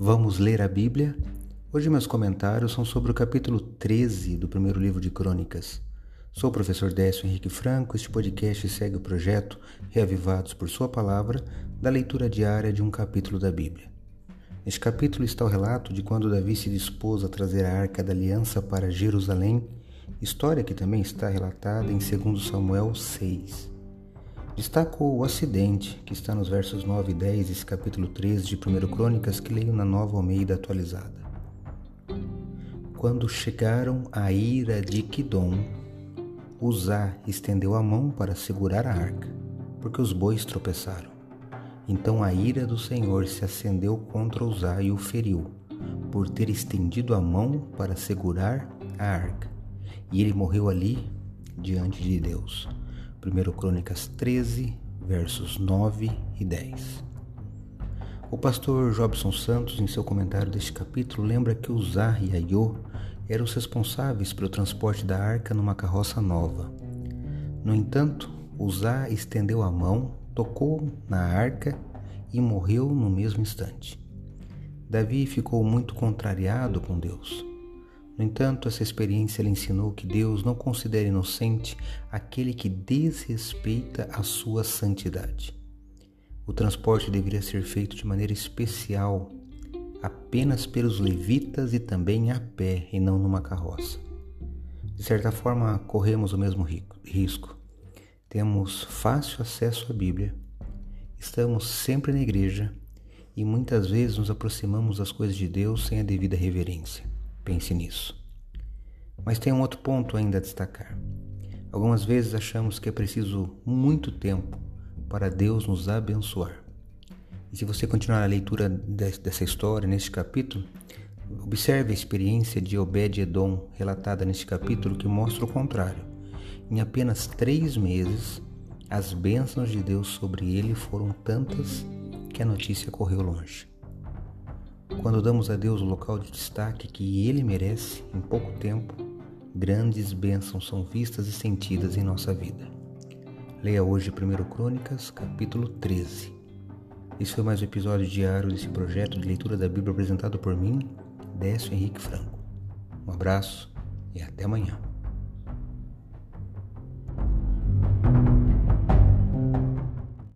Vamos ler a Bíblia? Hoje meus comentários são sobre o capítulo 13 do primeiro livro de Crônicas. Sou o professor Décio Henrique Franco. Este podcast segue o projeto Reavivados por Sua Palavra, da leitura diária de um capítulo da Bíblia. Neste capítulo está o relato de quando Davi se dispôs a trazer a Arca da Aliança para Jerusalém, história que também está relatada em 2 Samuel 6. Destaco o acidente, que está nos versos 9 e 10 desse capítulo 13 de 1 Crônicas, que leio na nova Almeida atualizada. Quando chegaram à ira de Quidom, Uzá estendeu a mão para segurar a arca, porque os bois tropeçaram. Então a ira do Senhor se acendeu contra Uzá e o feriu, por ter estendido a mão para segurar a arca. E ele morreu ali diante de Deus. 1 Crônicas 13, versos 9 e 10. O pastor Jobson Santos, em seu comentário deste capítulo, lembra que Uzá e Aiô eram os responsáveis pelo transporte da arca numa carroça nova. No entanto, Uzá estendeu a mão, tocou na arca e morreu no mesmo instante. Davi ficou muito contrariado com Deus no entanto, essa experiência lhe ensinou que Deus não considera inocente aquele que desrespeita a sua santidade. O transporte deveria ser feito de maneira especial, apenas pelos levitas e também a pé e não numa carroça. De certa forma, corremos o mesmo risco. Temos fácil acesso à Bíblia, estamos sempre na igreja e muitas vezes nos aproximamos das coisas de Deus sem a devida reverência. Pense nisso. Mas tem um outro ponto ainda a destacar. Algumas vezes achamos que é preciso muito tempo para Deus nos abençoar. E se você continuar a leitura dessa história, neste capítulo, observe a experiência de Obed-Edom relatada neste capítulo que mostra o contrário. Em apenas três meses, as bênçãos de Deus sobre ele foram tantas que a notícia correu longe. Quando damos a Deus o local de destaque que Ele merece, em pouco tempo, grandes bênçãos são vistas e sentidas em nossa vida. Leia hoje 1 Crônicas, capítulo 13. Esse foi mais um episódio diário desse projeto de leitura da Bíblia apresentado por mim, Décio Henrique Franco. Um abraço e até amanhã.